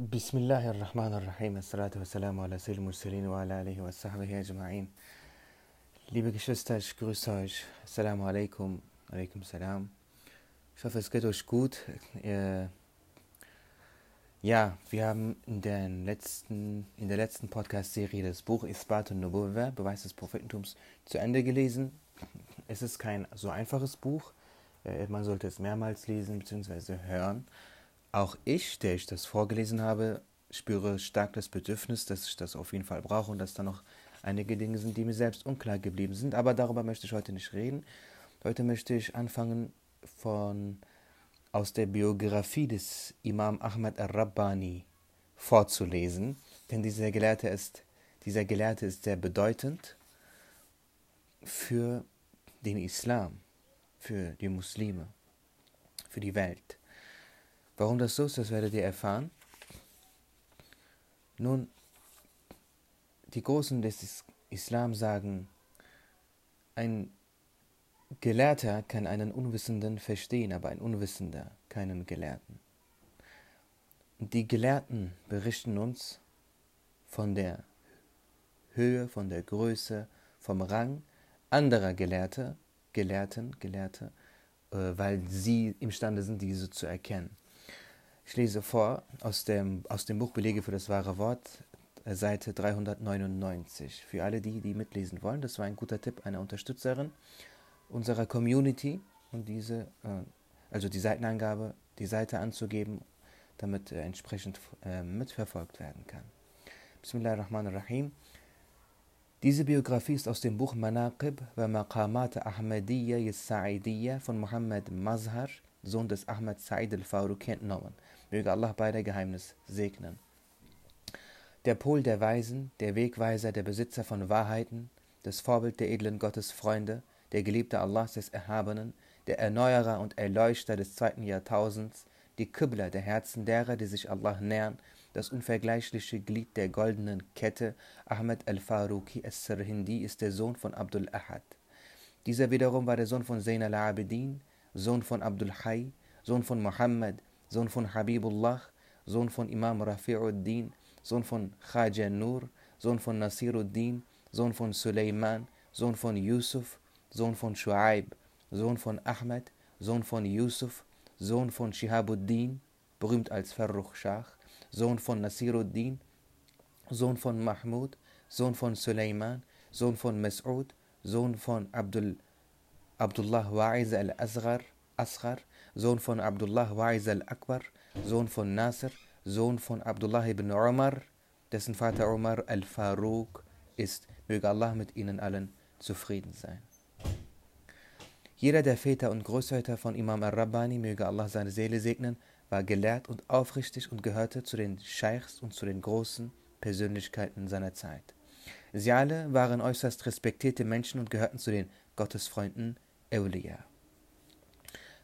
بسم الله الرحمن الرحيم الصلاة والسلام على سيد المرسلين وعلى آله وصحبه أجمعين Liebe Geschwister, ich grüße euch. Assalamu alaikum. Alaikum salam. Ich hoffe, es geht euch gut. Äh, ja, wir haben in, den letzten, in der letzten Podcast-Serie das Buch Isbat und Nubuwa, Beweis des Prophetentums, zu Ende gelesen. Es ist kein so einfaches Buch. Äh, man sollte es mehrmals lesen bzw. hören. Auch ich, der ich das vorgelesen habe, spüre stark das Bedürfnis, dass ich das auf jeden Fall brauche und dass da noch einige Dinge sind, die mir selbst unklar geblieben sind. Aber darüber möchte ich heute nicht reden. Heute möchte ich anfangen von aus der Biografie des Imam Ahmad al-Rabbani vorzulesen, denn dieser Gelehrte ist, dieser Gelehrte ist sehr bedeutend für den Islam, für die Muslime, für die Welt. Warum das so ist, das werdet ihr erfahren. Nun, die Großen des Islam sagen, ein Gelehrter kann einen Unwissenden verstehen, aber ein Unwissender keinen Gelehrten. Und die Gelehrten berichten uns von der Höhe, von der Größe, vom Rang anderer Gelehrte, Gelehrten, Gelehrte, äh, weil sie imstande sind, diese zu erkennen. Ich lese vor aus dem, aus dem Buch Belege für das wahre Wort, äh, Seite 399. Für alle die, die mitlesen wollen, das war ein guter Tipp einer Unterstützerin unserer Community und diese, äh, also die Seitenangabe, die Seite anzugeben, damit äh, entsprechend mitverfolgt werden kann. Bismillahirrahmanirrahim. Diese Biografie ist aus dem Buch Manaqib wa Maqamat Ahmadiyya Sa'idiyya von Muhammad Mazhar, Sohn des Ahmad Sa'id al-Faruq, entnommen. Möge Allah beide Geheimnis segnen. Der Pol der Weisen, der Wegweiser, der Besitzer von Wahrheiten, das Vorbild der edlen Gottesfreunde, der Geliebte Allahs des Erhabenen, der Erneuerer und Erleuchter des zweiten Jahrtausends, die Qibla der Herzen derer, die sich Allah nähern, das unvergleichliche Glied der goldenen Kette, Ahmed al-Faruqi as-Sirhindi, ist der Sohn von Abdul Ahad. Dieser wiederum war der Sohn von Zain al-Abidin, Sohn von Abdul Hay, Sohn von Muhammad, Sohn von Habibullah, Sohn von Imam Rafi'uddin, Sohn von Khaja Nur, Sohn von Nasiruddin, Sohn von Suleiman, Sohn von Yusuf, Sohn von Shu'aib, Sohn von Ahmed, Sohn von Yusuf, Sohn von Shihabuddin, berühmt als Farruch Shah, Sohn von Nasiruddin, Sohn von Mahmud, Sohn von Suleiman, Sohn von Mas'ud, Sohn von Abdul, Abdullah Wa'iz al-Asghar, Asghar, Sohn von Abdullah Wa'iz al-Akbar, Sohn von Nasr, Sohn von Abdullah ibn Umar, dessen Vater Umar al-Faruq ist. Möge Allah mit ihnen allen zufrieden sein. Jeder der Väter und Großväter von Imam al-Rabbani, möge Allah seine Seele segnen, war gelehrt und aufrichtig und gehörte zu den Scheichs und zu den großen Persönlichkeiten seiner Zeit. Sie alle waren äußerst respektierte Menschen und gehörten zu den Gottesfreunden Euliya.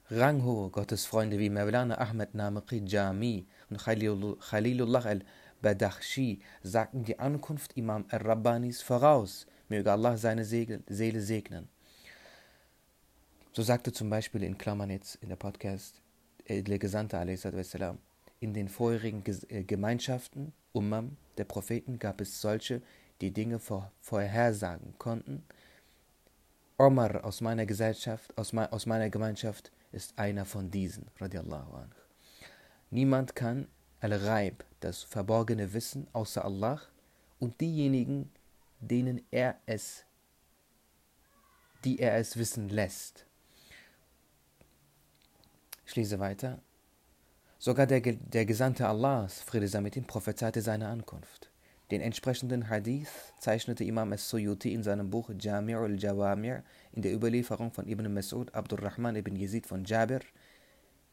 Ranghohe Gottesfreunde wie Mawlana Ahmed Namaqi Jami und Khalilullah al-Badakhshi sagten die Ankunft Imam al-Rabbanis voraus. Möge Allah seine Seele segnen. So sagte zum Beispiel in Klammern jetzt in der Podcast der Gesandte a.s. in den vorherigen äh, Gemeinschaften, Ummam, der Propheten, gab es solche, die Dinge vorhersagen konnten. Omar aus meiner Gesellschaft, aus, aus meiner Gemeinschaft, ist einer von diesen, radiallahu anh. Niemand kann Al-Ghaib, das verborgene Wissen, außer Allah und diejenigen, denen er es, die er es wissen lässt. Ich lese weiter. Sogar der, der Gesandte Allahs, Friede sei mit ihm, prophezeite seine Ankunft. Den entsprechenden Hadith zeichnete Imam al-Suyuti in seinem Buch Jami' al-Jawami' in der Überlieferung von Ibn Mas'ud Abdurrahman ibn Yazid von Jabir,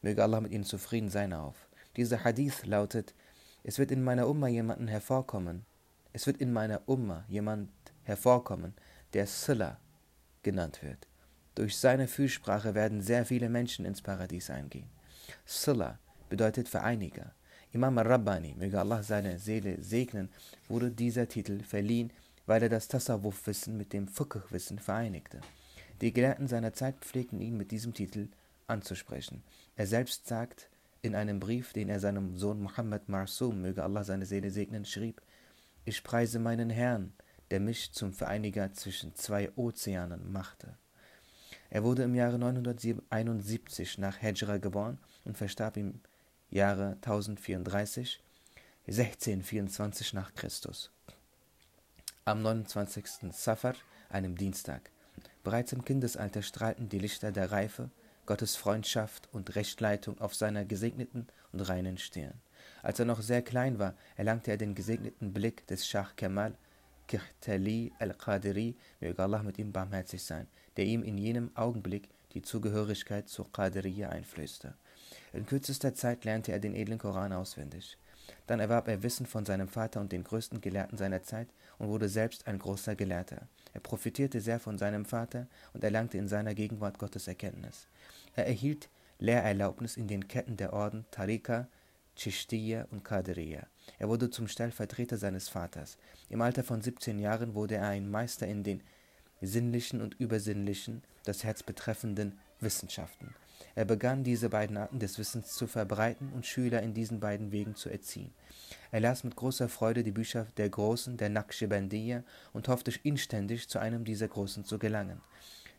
möge Allah mit ihnen zufrieden sein, auf. Dieser Hadith lautet, es wird in meiner Umma jemanden hervorkommen, es wird in meiner Umma jemand hervorkommen, der Silla genannt wird. Durch seine Fürsprache werden sehr viele Menschen ins Paradies eingehen. Silla bedeutet Vereiniger. Imam al-Rabbani, möge Allah seine Seele segnen, wurde dieser Titel verliehen, weil er das Tasawwuf-Wissen mit dem Fiqh-Wissen vereinigte. Die Gelehrten seiner Zeit pflegten ihn mit diesem Titel anzusprechen. Er selbst sagt, in einem Brief, den er seinem Sohn Muhammad Marsum, möge Allah seine Seele segnen, schrieb, ich preise meinen Herrn, der mich zum Vereiniger zwischen zwei Ozeanen machte. Er wurde im Jahre 971 nach Hejra geboren und verstarb im Jahre 1034, 1624 nach Christus. Am 29. Safar, einem Dienstag. Bereits im Kindesalter strahlten die Lichter der Reife, Gottes Freundschaft und Rechtleitung auf seiner gesegneten und reinen Stirn. Als er noch sehr klein war, erlangte er den gesegneten Blick des Schah Kemal Kihtali al-Qadiri, möge Allah mit ihm barmherzig sein, der ihm in jenem Augenblick die Zugehörigkeit zur Qadiriyya einflößte. In kürzester Zeit lernte er den edlen Koran auswendig. Dann erwarb er Wissen von seinem Vater und den größten Gelehrten seiner Zeit und wurde selbst ein großer Gelehrter. Er profitierte sehr von seinem Vater und erlangte in seiner Gegenwart Gottes Erkenntnis. Er erhielt Lehrerlaubnis in den Ketten der Orden Tariqa, Chishtiya und Qadiriya. Er wurde zum Stellvertreter seines Vaters. Im Alter von 17 Jahren wurde er ein Meister in den sinnlichen und übersinnlichen, das Herz betreffenden Wissenschaften. Er begann diese beiden Arten des Wissens zu verbreiten und Schüler in diesen beiden Wegen zu erziehen. Er las mit großer Freude die Bücher der Großen, der Naqshbandiyya und hoffte inständig, zu einem dieser Großen zu gelangen.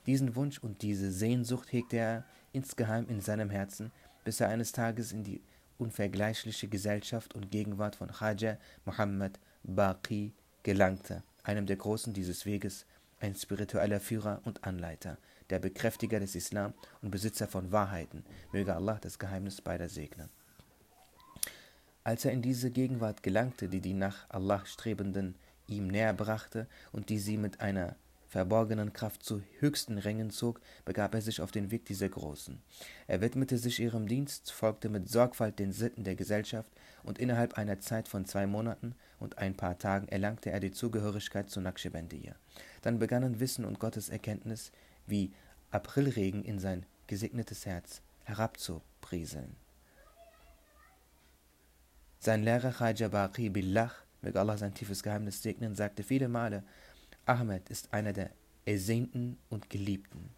Diesen Wunsch und diese Sehnsucht hegte er insgeheim in seinem Herzen, bis er eines Tages in die unvergleichliche Gesellschaft und Gegenwart von Khaja Muhammad Baqi gelangte, einem der Großen dieses Weges, ein spiritueller Führer und Anleiter, der Bekräftiger des Islam und Besitzer von Wahrheiten. Möge Allah das Geheimnis beider segnen. Als er in diese Gegenwart gelangte, die die nach Allah Strebenden ihm näher brachte und die sie mit einer verborgenen Kraft zu höchsten Rängen zog, begab er sich auf den Weg dieser Großen. Er widmete sich ihrem Dienst, folgte mit Sorgfalt den Sitten der Gesellschaft, und innerhalb einer Zeit von zwei Monaten und ein paar Tagen erlangte er die Zugehörigkeit zu Naqshbandiyya. Dann begannen Wissen und Gottes Erkenntnis wie Aprilregen in sein gesegnetes Herz herabzuprieseln. Sein Lehrer Khaja Baqi Billah, möge Allah sein tiefes Geheimnis segnen, sagte viele Male, Ahmed ist einer der Ersehnten und Geliebten.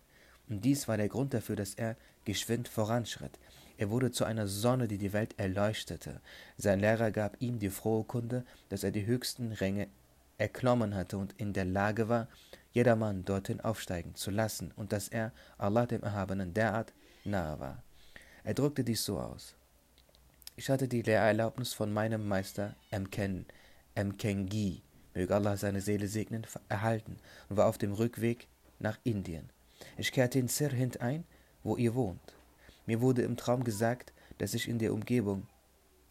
Und dies war der Grund dafür, dass er geschwind voranschritt. Er wurde zu einer Sonne, die die Welt erleuchtete. Sein Lehrer gab ihm die frohe Kunde, dass er die höchsten Ränge erklommen hatte und in der Lage war, jedermann dorthin aufsteigen zu lassen und dass er, Allah dem Erhabenen, derart nahe war. Er drückte dies so aus. Ich hatte die Lehrerlaubnis von meinem Meister Mken, Mkengi, möge Allah seine Seele segnen, erhalten und war auf dem Rückweg nach Indien. Ich kehrte in Sirhind ein, wo ihr wohnt. Mir wurde im Traum gesagt, dass ich in der Umgebung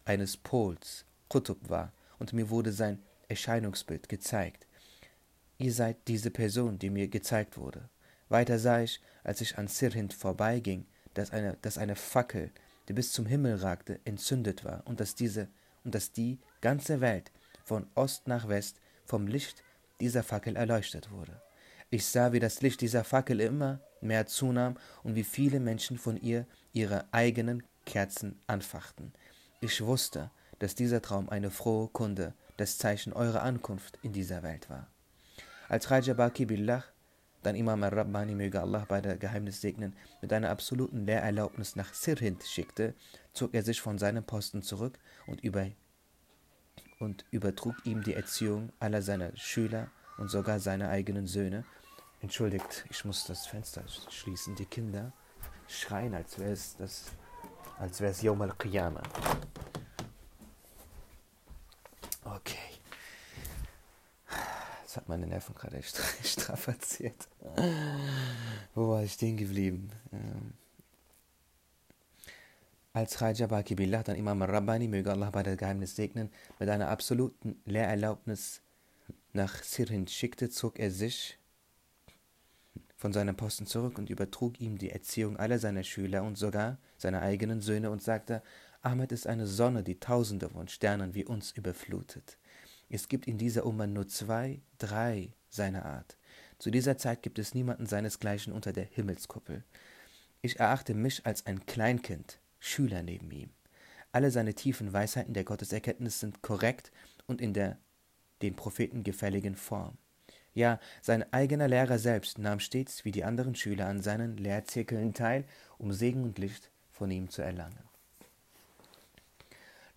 eines Pols, Qutub, war, und mir wurde sein Erscheinungsbild gezeigt. Ihr seid diese Person, die mir gezeigt wurde. Weiter sah ich, als ich an Sirhind vorbeiging, dass eine, dass eine Fackel, die bis zum Himmel ragte, entzündet war und dass diese und dass die ganze Welt von Ost nach West vom Licht dieser Fackel erleuchtet wurde. Ich sah, wie das Licht dieser Fackel immer mehr zunahm und wie viele Menschen von ihr ihre eigenen Kerzen anfachten. Ich wusste, dass dieser Traum eine frohe Kunde, das Zeichen eurer Ankunft in dieser Welt war. Als Raja Baki Billah, dann Imam al-Rabbani, möge Allah bei der Geheimnis segnen, mit einer absoluten Lehrerlaubnis nach Sirhind schickte, zog er sich von seinem Posten zurück und über und übertrug ihm die Erziehung aller seiner Schüler und sogar seiner eigenen Söhne. Entschuldigt, ich muss das Fenster schließen. Die Kinder schreien, als wäre es das, als wäre es Yom al-Qiyamah. Okay. Das hat meine Nerven gerade strapaziert. Wo war ich stehen geblieben? Ähm als Raja Baki Billah dann Imam al-Rabbani, möge Allah bei der Geheimnis segnen, mit einer absoluten Lehrerlaubnis nach Sirhind schickte, zog er sich von seinem Posten zurück und übertrug ihm die Erziehung aller seiner Schüler und sogar seiner eigenen Söhne und sagte, Ahmed ist eine Sonne, die Tausende von Sternen wie uns überflutet. Es gibt in dieser Umma nur zwei, drei seiner Art. Zu dieser Zeit gibt es niemanden seinesgleichen unter der Himmelskuppel. Ich erachte mich als ein Kleinkind, Schüler neben ihm. Alle seine tiefen Weisheiten der Gotteserkenntnis sind korrekt und in der den Propheten gefälligen Form. Ja, sein eigener Lehrer selbst nahm stets wie die anderen Schüler an seinen Lehrzirkeln teil, um Segen und Licht von ihm zu erlangen.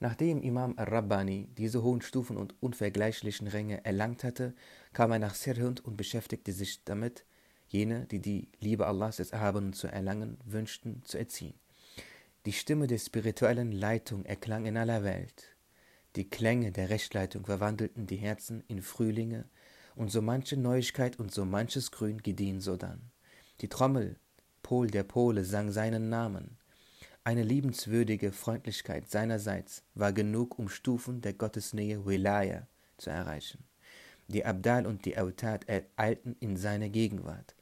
Nachdem Imam al-Rabbani diese hohen Stufen und unvergleichlichen Ränge erlangt hatte, kam er nach Sirhund und beschäftigte sich damit, jene, die die Liebe Allahs des Erhabenen zu erlangen wünschten, zu erziehen. Die Stimme der spirituellen Leitung erklang in aller Welt. Die Klänge der Rechtleitung verwandelten die Herzen in Frühlinge, und so manche Neuigkeit und so manches Grün gediehen sodann. Die Trommel, Pol der Pole, sang seinen Namen. Eine liebenswürdige Freundlichkeit seinerseits war genug, um Stufen der Gottesnähe Wilaya zu erreichen. Die Abdal und die Autad eilten in seine Gegenwart.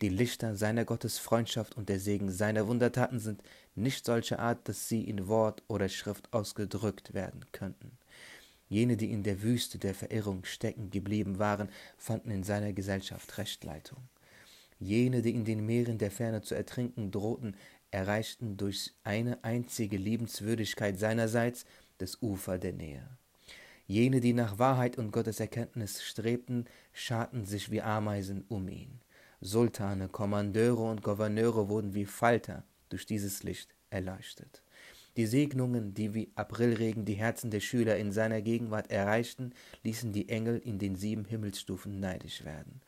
Die Lichter seiner Gottesfreundschaft und der Segen seiner Wundertaten sind nicht solcher Art, dass sie in Wort oder Schrift ausgedrückt werden könnten. Jene, die in der Wüste der Verirrung stecken geblieben waren, fanden in seiner Gesellschaft Rechtleitung. Jene, die in den Meeren der Ferne zu ertrinken drohten, erreichten durch eine einzige Liebenswürdigkeit seinerseits das Ufer der Nähe. Jene, die nach Wahrheit und Gotteserkenntnis strebten, scharten sich wie Ameisen um ihn. Sultane, Kommandeure und Gouverneure wurden wie Falter durch dieses Licht erleuchtet. Die Segnungen, die wie Aprilregen die Herzen der Schüler in seiner Gegenwart erreichten, ließen die Engel in den sieben Himmelsstufen neidisch werden.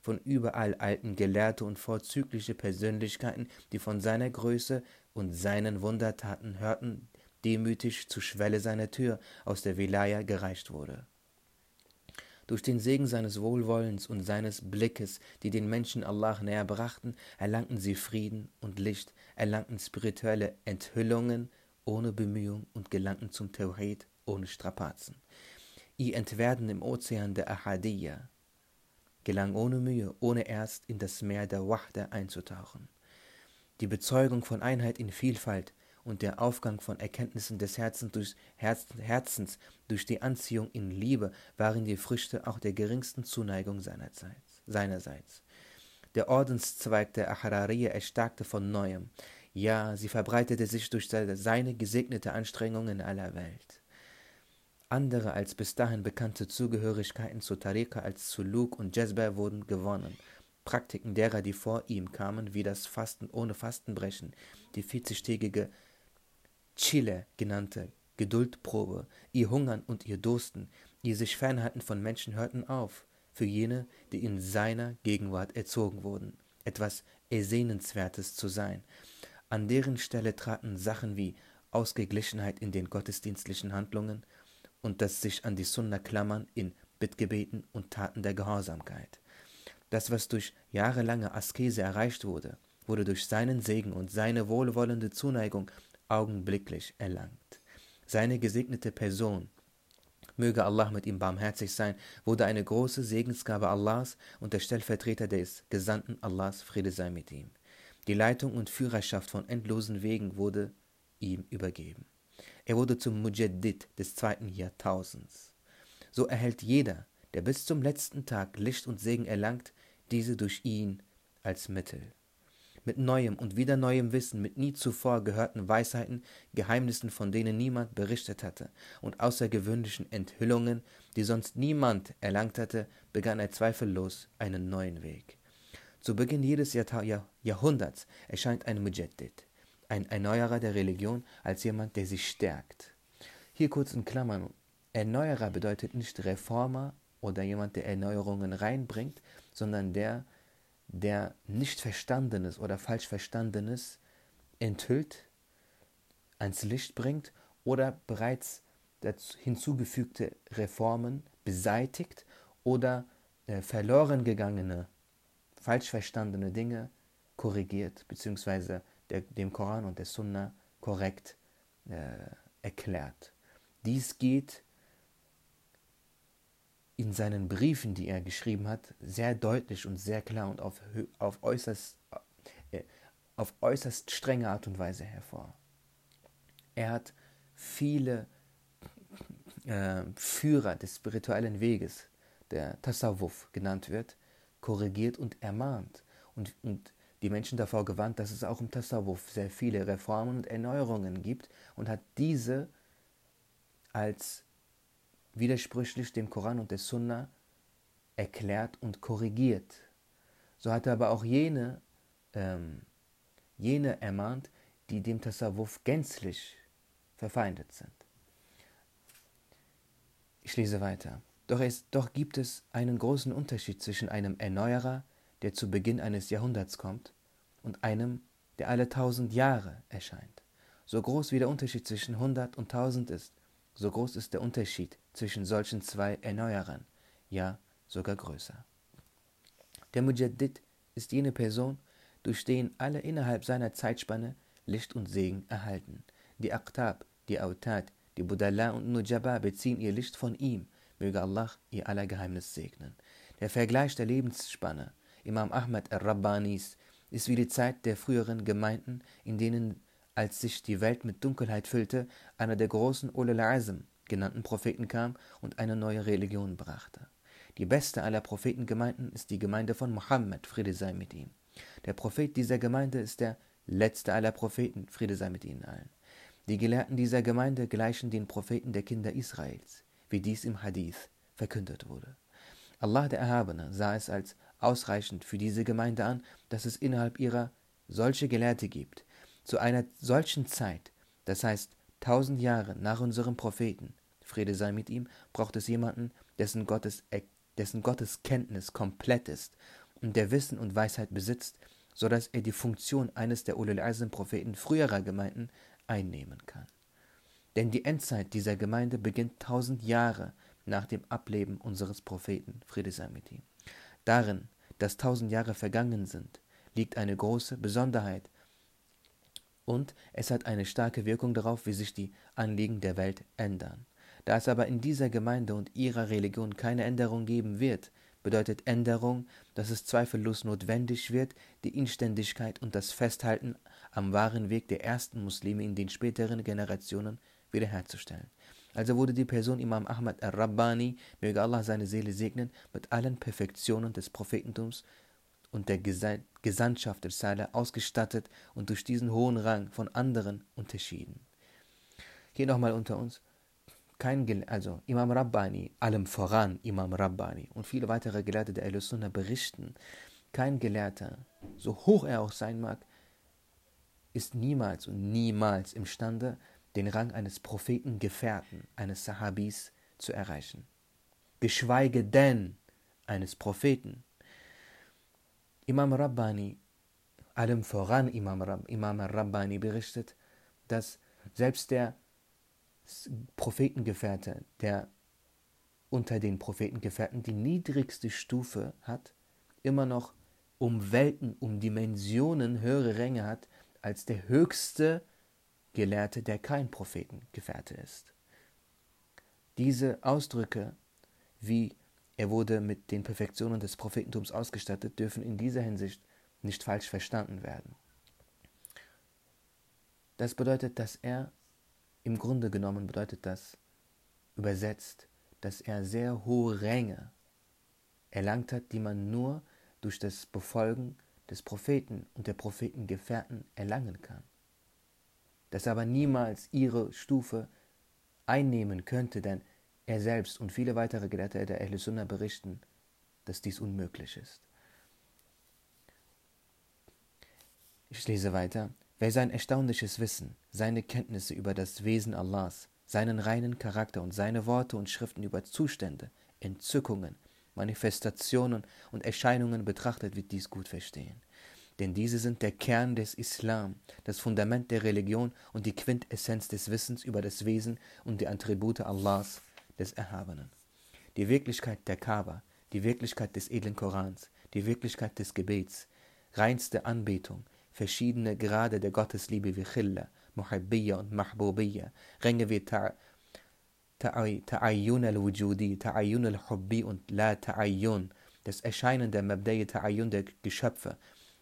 Von überall eilten Gelehrte und vorzügliche Persönlichkeiten, die von seiner Größe und seinen Wundertaten hörten, demütig zur Schwelle seiner Tür aus der Wilaya gereicht wurde. Durch den Segen seines Wohlwollens und seines Blickes, die den Menschen Allah näher brachten, erlangten sie Frieden und Licht, erlangten spirituelle Enthüllungen ohne Bemühung und gelangten zum Tawhid ohne Strapazen. Ihr Entwerden im Ozean der Ahadiyya gelang ohne Mühe, ohne erst in das Meer der Wahda einzutauchen. Die Bezeugung von Einheit in Vielfalt und der Aufgang von Erkenntnissen des Herzens durch Herzens durch die Anziehung in Liebe waren die Früchte auch der geringsten Zuneigung seinerseits. seinerseits. Der Ordenszweig der Aharariya erstarkte von neuem. Ja, sie verbreitete sich durch seine gesegnete Anstrengungen in aller Welt. Andere als bis dahin bekannte Zugehörigkeiten zu Tariqa als zu Luk und Jezber wurden gewonnen. Praktiken derer, die vor ihm kamen, wie das Fasten ohne Fastenbrechen, die 40-tägige Chile genannte Geduldprobe, ihr Hungern und ihr Dursten, ihr sich fernhalten von Menschen hörten auf, für jene, die in seiner Gegenwart erzogen wurden, etwas Ersehnenswertes zu sein. An deren Stelle traten Sachen wie Ausgeglichenheit in den gottesdienstlichen Handlungen, und das sich an die Sunna klammern in Bittgebeten und Taten der Gehorsamkeit. Das, was durch jahrelange Askese erreicht wurde, wurde durch seinen Segen und seine wohlwollende Zuneigung augenblicklich erlangt. Seine gesegnete Person, möge Allah mit ihm barmherzig sein, wurde eine große Segensgabe Allahs und der Stellvertreter des Gesandten Allahs, Friede sei mit ihm. Die Leitung und Führerschaft von endlosen Wegen wurde ihm übergeben. Er wurde zum Mujaddid des zweiten Jahrtausends. So erhält jeder, der bis zum letzten Tag Licht und Segen erlangt, diese durch ihn als Mittel. Mit neuem und wieder neuem Wissen, mit nie zuvor gehörten Weisheiten, Geheimnissen, von denen niemand berichtet hatte, und außergewöhnlichen Enthüllungen, die sonst niemand erlangt hatte, begann er zweifellos einen neuen Weg. Zu Beginn jedes Jahrta Jahrhunderts erscheint ein Mujaddid ein Erneuerer der Religion als jemand, der sich stärkt. Hier kurz in Klammern, Erneuerer bedeutet nicht Reformer oder jemand, der Erneuerungen reinbringt, sondern der, der nicht Verstandenes oder falsch Verstandenes enthüllt, ans Licht bringt oder bereits hinzugefügte Reformen beseitigt oder äh, verloren gegangene, falsch verstandene Dinge korrigiert bzw dem Koran und der Sunna korrekt äh, erklärt. Dies geht in seinen Briefen, die er geschrieben hat, sehr deutlich und sehr klar und auf, auf, äußerst, äh, auf äußerst strenge Art und Weise hervor. Er hat viele äh, Führer des spirituellen Weges, der Tasawwuf genannt wird, korrigiert und ermahnt und, und die Menschen davor gewarnt, dass es auch im Tasawwuf sehr viele Reformen und Erneuerungen gibt und hat diese als widersprüchlich dem Koran und der Sunna erklärt und korrigiert. So hat er aber auch jene, ähm, jene ermahnt, die dem Tasawwuf gänzlich verfeindet sind. Ich lese weiter. Doch, es, doch gibt es einen großen Unterschied zwischen einem Erneuerer, der zu Beginn eines Jahrhunderts kommt, und einem, der alle tausend Jahre erscheint. So groß wie der Unterschied zwischen hundert und tausend ist, so groß ist der Unterschied zwischen solchen zwei Erneuerern, ja sogar größer. Der Mujaddid ist jene Person, durch den alle innerhalb seiner Zeitspanne Licht und Segen erhalten. Die Aqtab, die Autad, die Budallah und Nujaba beziehen ihr Licht von ihm, möge Allah ihr aller Geheimnis segnen. Der Vergleich der Lebensspanne Imam Ahmad al-Rabbanis ist wie die Zeit der früheren Gemeinden, in denen, als sich die Welt mit Dunkelheit füllte, einer der großen Ulul Azm genannten Propheten kam und eine neue Religion brachte. Die beste aller Prophetengemeinden ist die Gemeinde von Mohammed, Friede sei mit ihm. Der Prophet dieser Gemeinde ist der letzte aller Propheten, Friede sei mit ihnen allen. Die Gelehrten dieser Gemeinde gleichen den Propheten der Kinder Israels, wie dies im Hadith verkündet wurde. Allah der Erhabene sah es als ausreichend für diese Gemeinde an, dass es innerhalb ihrer solche Gelehrte gibt. Zu einer solchen Zeit, das heißt tausend Jahre nach unserem Propheten, Friede sei mit ihm, braucht es jemanden, dessen Gottes, dessen Gottes Kenntnis komplett ist und der Wissen und Weisheit besitzt, so dass er die Funktion eines der Ulul Azm Propheten früherer Gemeinden einnehmen kann. Denn die Endzeit dieser Gemeinde beginnt tausend Jahre nach dem Ableben unseres Propheten, Friede sei mit ihm. Darin, dass tausend Jahre vergangen sind, liegt eine große Besonderheit und es hat eine starke Wirkung darauf, wie sich die Anliegen der Welt ändern. Da es aber in dieser Gemeinde und ihrer Religion keine Änderung geben wird, bedeutet Änderung, dass es zweifellos notwendig wird, die Inständigkeit und das Festhalten am wahren Weg der ersten Muslime in den späteren Generationen wiederherzustellen. Also wurde die Person Imam Ahmad al-Rabbani, möge Allah seine Seele segnen, mit allen Perfektionen des Prophetentums und der Gesandtschaft der Saleh ausgestattet und durch diesen hohen Rang von anderen unterschieden. Hier nochmal unter uns, kein, also Imam Rabbani, allem voran Imam Rabbani und viele weitere Gelehrte der Ahl-Sunnah berichten, kein Gelehrter, so hoch er auch sein mag, ist niemals und niemals imstande, den Rang eines Propheten Gefährten, eines Sahabis zu erreichen. Geschweige denn eines Propheten. Imam Rabbani, allem voran Imam, Rab, Imam Rabbani berichtet, dass selbst der Prophetengefährte, der unter den Prophetengefährten die niedrigste Stufe hat, immer noch um Welten, um Dimensionen höhere Ränge hat als der höchste Gelehrte, der kein Prophetengefährte ist. Diese Ausdrücke, wie er wurde mit den Perfektionen des Prophetentums ausgestattet, dürfen in dieser Hinsicht nicht falsch verstanden werden. Das bedeutet, dass er im Grunde genommen bedeutet das übersetzt, dass er sehr hohe Ränge erlangt hat, die man nur durch das Befolgen des Propheten und der Prophetengefährten erlangen kann. Dass er aber niemals ihre Stufe einnehmen könnte, denn er selbst und viele weitere Gelehrte der Ahl Sunnah berichten, dass dies unmöglich ist. Ich lese weiter. Wer sein erstaunliches Wissen, seine Kenntnisse über das Wesen Allahs, seinen reinen Charakter und seine Worte und Schriften über Zustände, Entzückungen, Manifestationen und Erscheinungen betrachtet, wird dies gut verstehen. Denn diese sind der Kern des Islam, das Fundament der Religion und die Quintessenz des Wissens über das Wesen und die Attribute Allahs, des Erhabenen. Die Wirklichkeit der Kaaba, die Wirklichkeit des edlen Korans, die Wirklichkeit des Gebets, reinste Anbetung, verschiedene Grade der Gottesliebe wie Chilla, Muhabbiyya und Mahbubiyya, Ränge wie Ta'ayyun al-Wujudi, Ta'ayyun al-Hubbi und La Ta'ayyun, das Erscheinen der Mabda'i Ta'ayyun der Geschöpfe,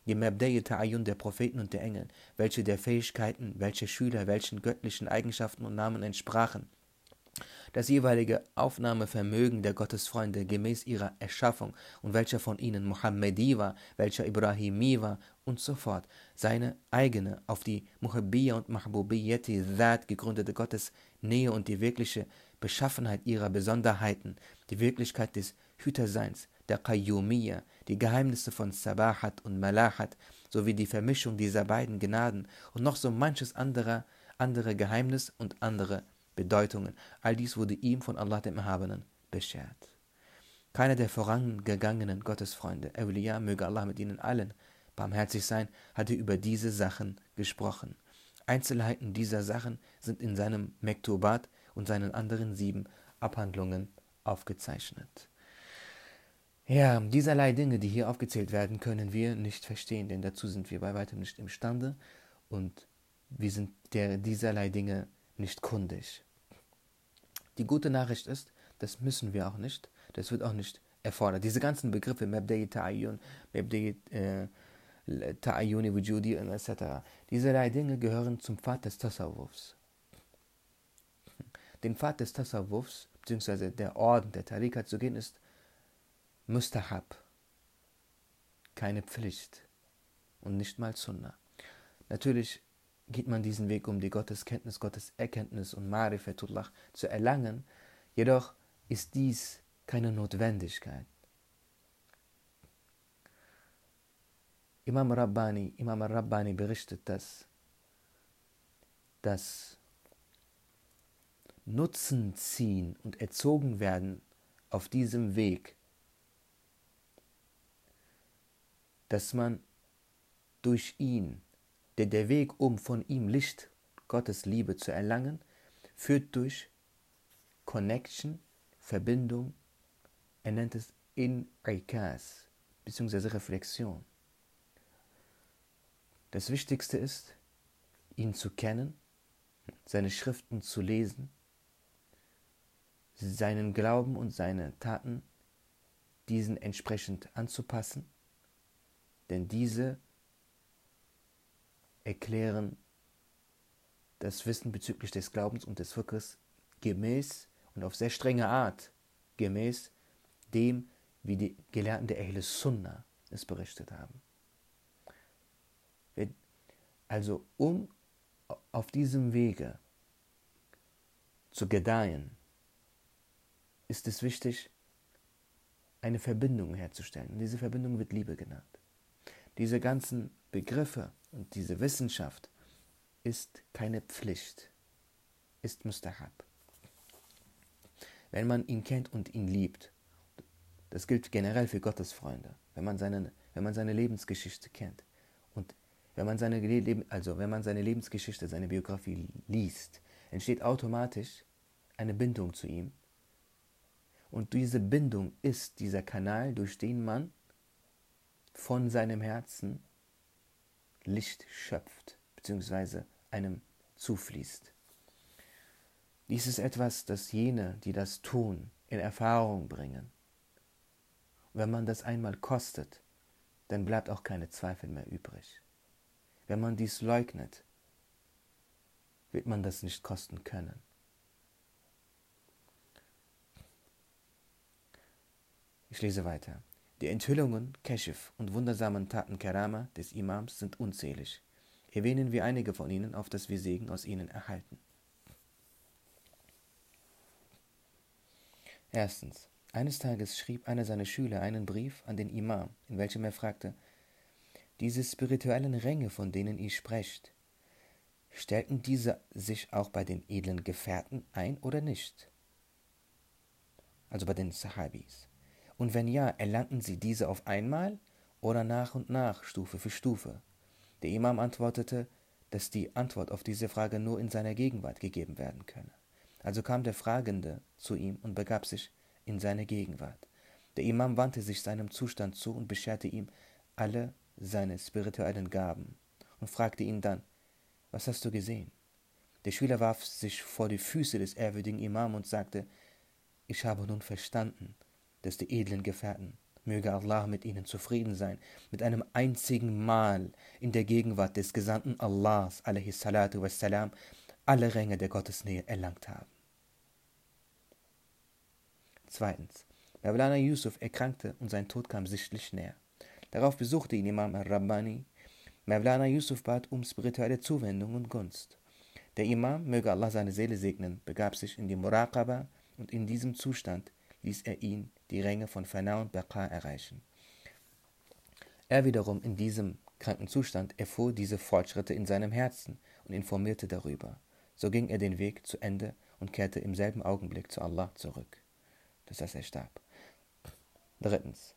die Mabda'i Ta'ayyun der Propheten und der Engel, welche der Fähigkeiten, welche Schüler, welchen göttlichen Eigenschaften und Namen entsprachen, das jeweilige Aufnahmevermögen der Gottesfreunde gemäß ihrer Erschaffung und welcher von ihnen Muhammadi war, welcher Ibrahimi war und so fort. Seine eigene, auf die Muhabbiyya und Mahbubiyyati Dhat gegründete Gottesnähe und die wirkliche Beschaffenheit ihrer Besonderheiten, die Wirklichkeit des Hüterseins, der Qayyumiyya, die Geheimnisse von Sabahat und Malahat, sowie die Vermischung dieser beiden Gnaden und noch so manches andere, andere Geheimnis und andere Bedeutungen. All dies wurde ihm von Allah dem Erhabenen beschert. Keiner der vorangegangenen Gottesfreunde, Awliya, möge Allah mit ihnen allen barmherzig sein, hatte über diese Sachen gesprochen. Einzelheiten dieser Sachen sind in seinem Mektubat und seinen anderen sieben Abhandlungen aufgezeichnet. Ja, dieserlei Dinge, die hier aufgezählt werden, können wir nicht verstehen, denn dazu sind wir bei weitem nicht imstande und wir sind der dieserlei Dinge nicht kundig. Die gute Nachricht ist, das müssen wir auch nicht, das wird auch nicht erfordert. Diese ganzen Begriffe, Mabda'i Ta'ayyun, Mabda'i äh, Ta'ayyuni Wujudi etc. Dieserlei Dinge gehören zum Pfad des Tasawwufs. Den Pfad des Tasawwufs, beziehungsweise der Orden der Tariqa zu gehen, ist Mustahab, keine Pflicht und nicht mal Sunnah. Natürlich geht man diesen Weg, um die Gotteskenntnis, Gotteserkenntnis und Marifatullah zu erlangen, jedoch ist dies keine Notwendigkeit. Imam Rabbani, Imam Rabbani berichtet, dass das Nutzen ziehen und erzogen werden auf diesem Weg, dass man durch ihn, der der Weg, um von ihm Licht, Gottes Liebe zu erlangen, führt durch Connection, Verbindung, er nennt es In-Ikas, beziehungsweise Reflexion. Das Wichtigste ist, ihn zu kennen, seine Schriften zu lesen, seinen Glauben und seine Taten diesen entsprechend anzupassen, denn diese erklären das Wissen bezüglich des Glaubens und des Wirkens gemäß und auf sehr strenge Art gemäß dem, wie die Gelehrten der Ahle Sunnah es berichtet haben. Also um auf diesem Wege zu gedeihen, ist es wichtig, eine Verbindung herzustellen. Und diese Verbindung wird Liebe genannt. Diese ganzen Begriffe und diese Wissenschaft ist keine Pflicht, ist Mustahab. Wenn man ihn kennt und ihn liebt, das gilt generell für Gottes Freunde, wenn man, seine, wenn man seine Lebensgeschichte kennt und wenn man seine, also wenn man seine Lebensgeschichte, seine Biografie liest, entsteht automatisch eine Bindung zu ihm. Und diese Bindung ist dieser Kanal, durch den man von seinem Herzen Licht schöpft, beziehungsweise einem zufließt. Dies ist etwas, das jene, die das tun, in Erfahrung bringen. wenn man das einmal kostet, dann bleibt auch keine Zweifel mehr übrig. Wenn man dies leugnet, wird man das nicht kosten können. Ich lese weiter. Die Enthüllungen, Keshif und wundersamen Taten Kerama des Imams sind unzählig. Erwähnen wir einige von ihnen, auf dass wir Segen aus ihnen erhalten. Erstens. Eines Tages schrieb einer seiner Schüler einen Brief an den Imam, in welchem er fragte, diese spirituellen Ränge, von denen ihr sprecht, stellten diese sich auch bei den edlen Gefährten ein oder nicht? Also bei den Sahabis. Und wenn ja, erlangten sie diese auf einmal oder nach und nach, Stufe für Stufe? Der Imam antwortete, dass die Antwort auf diese Frage nur in seiner Gegenwart gegeben werden könne. Also kam der Fragende zu ihm und begab sich in seine Gegenwart. Der Imam wandte sich seinem Zustand zu und bescherte ihm alle seine spirituellen Gaben und fragte ihn dann, was hast du gesehen? Der Schüler warf sich vor die Füße des ehrwürdigen Imam und sagte, ich habe nun verstanden, dass die edlen Gefährten, möge Allah mit ihnen zufrieden sein, mit einem einzigen Mal in der Gegenwart des Gesandten Allahs, salatu wassalam, alle Ränge der Gottesnähe erlangt haben. Zweitens, Mawlana Yusuf erkrankte und sein Tod kam sichtlich näher. Darauf besuchte ihn Imam al-Rabbani. Mevlana Yusuf bat um spirituelle Zuwendung und Gunst. Der Imam, möge Allah seine Seele segnen, begab sich in die Muraqaba und in diesem Zustand ließ er ihn die Ränge von Fana und Baqa erreichen. Er wiederum in diesem kranken Zustand erfuhr diese Fortschritte in seinem Herzen und informierte darüber. So ging er den Weg zu Ende und kehrte im selben Augenblick zu Allah zurück. Das heißt, er starb. Drittens.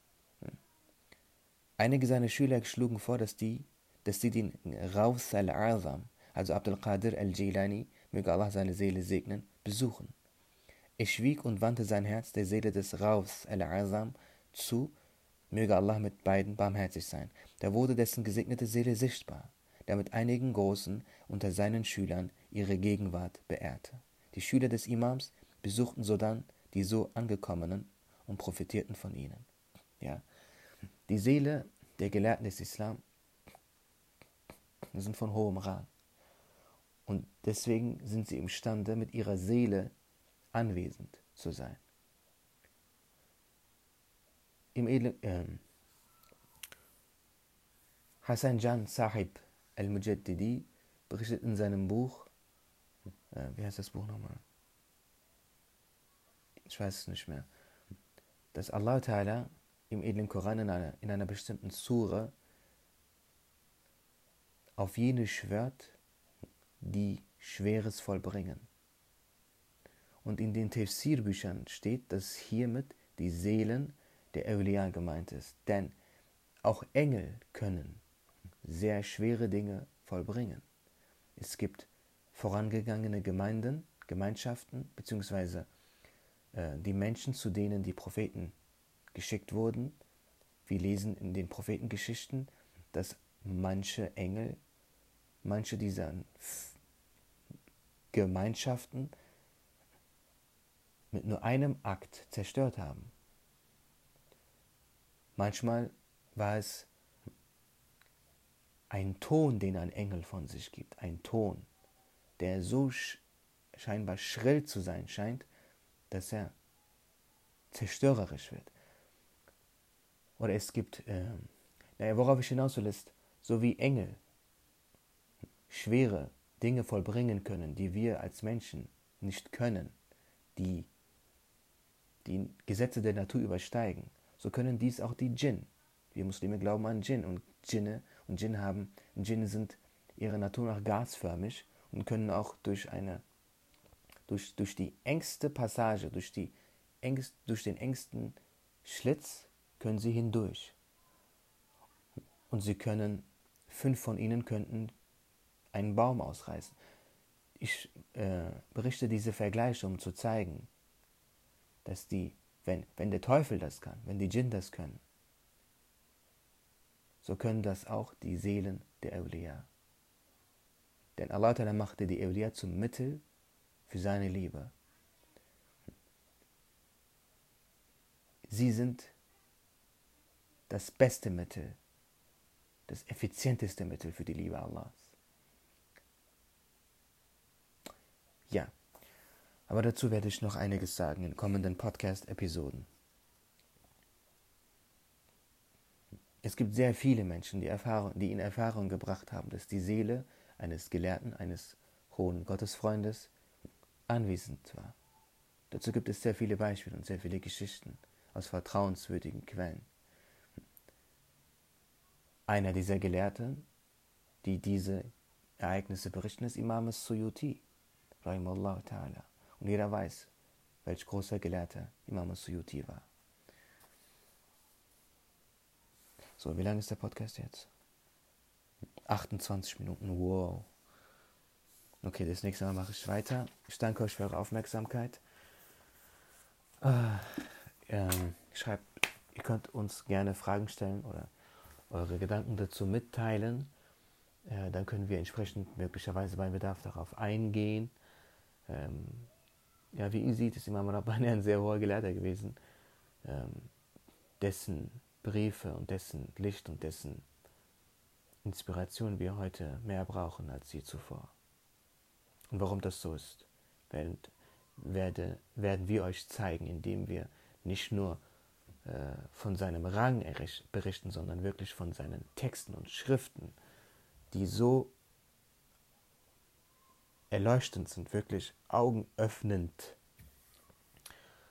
Einige seiner Schüler schlugen vor, dass, die, dass sie den Raus al-Azam, also Abdul Qadir al-Jilani, möge Allah seine Seele segnen, besuchen. Er schwieg und wandte sein Herz der Seele des Raus al-Azam zu, möge Allah mit beiden barmherzig sein. Da wurde dessen gesegnete Seele sichtbar, der mit einigen Großen unter seinen Schülern ihre Gegenwart beehrte. Die Schüler des Imams besuchten sodann die so angekommenen und profitierten von ihnen. Ja, die Seele der Gelehrten des Islam sind von hohem Rang. Und deswegen sind sie imstande, mit ihrer Seele anwesend zu sein. Im edlen, äh, Hassan Jan Sahib al-Mujaddidi berichtet in seinem Buch, äh, wie heißt das Buch nochmal? Ich weiß es nicht mehr, dass Allah Ta'ala im edlen Koran in einer, in einer bestimmten Sura auf jene schwört, die Schweres vollbringen. Und in den Tafsir-Büchern steht, dass hiermit die Seelen der Eulia gemeint ist. Denn auch Engel können sehr schwere Dinge vollbringen. Es gibt vorangegangene Gemeinden, Gemeinschaften, beziehungsweise äh, die Menschen, zu denen die Propheten geschickt wurden. Wir lesen in den Prophetengeschichten, dass manche Engel, manche dieser Gemeinschaften mit nur einem Akt zerstört haben. Manchmal war es ein Ton, den ein Engel von sich gibt, ein Ton, der so scheinbar schrill zu sein scheint, dass er zerstörerisch wird. Oder es gibt, äh, naja, worauf ich hinaus will, ist, so wie Engel schwere Dinge vollbringen können, die wir als Menschen nicht können, die die Gesetze der Natur übersteigen, so können dies auch die Djinn. Wir Muslime glauben an Djinn und Djinne und Djinn haben, Djinn sind ihrer Natur nach gasförmig und können auch durch eine durch, durch die engste Passage, durch, die engst, durch den engsten Schlitz können sie hindurch. Und sie können, fünf von ihnen könnten einen Baum ausreißen. Ich äh, berichte diese Vergleiche, um zu zeigen, dass die, wenn, wenn der Teufel das kann, wenn die Djinn das können, so können das auch die Seelen der Eulia. Denn Allah machte die Eulia zum Mittel für seine Liebe. Sie sind das beste Mittel, das effizienteste Mittel für die Liebe Allahs. Ja, aber dazu werde ich noch einiges sagen in kommenden Podcast-Episoden. Es gibt sehr viele Menschen, die, Erfahrung, die in Erfahrung gebracht haben, dass die Seele eines Gelehrten, eines hohen Gottesfreundes anwesend war. Dazu gibt es sehr viele Beispiele und sehr viele Geschichten aus vertrauenswürdigen Quellen. Einer dieser Gelehrten, die diese Ereignisse berichten, ist Imam Suyuti, Rahimallahu ta'ala. Und jeder weiß, welch großer Gelehrter Imam Suyuti war. So, wie lange ist der Podcast jetzt? 28 Minuten, wow. Okay, das nächste Mal mache ich weiter. Ich danke euch für eure Aufmerksamkeit. Äh, ähm, schreibt, ihr könnt uns gerne Fragen stellen oder eure Gedanken dazu mitteilen. Äh, dann können wir entsprechend möglicherweise bei Bedarf darauf eingehen. Ähm, ja, wie ihr seht, ist Imam Rabbani ein sehr hoher Gelehrter gewesen, ähm, dessen Briefe und dessen Licht und dessen Inspiration wir heute mehr brauchen als je zuvor. Und warum das so ist, werden, werde, werden wir euch zeigen, indem wir nicht nur äh, von seinem Rang berichten, sondern wirklich von seinen Texten und Schriften, die so erleuchtend sind, wirklich augenöffnend.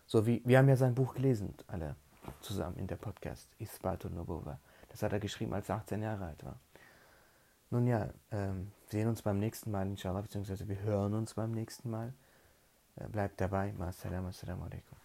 So wie, wir haben ja sein Buch gelesen, alle zusammen in der Podcast, Isbatu Nobova. Das hat er geschrieben, als er 18 Jahre alt war. Nun ja, ähm, sehen uns beim nächsten Mal, inshallah, beziehungsweise wir hören uns beim nächsten Mal. Bleibt dabei. Assalamu alaikum.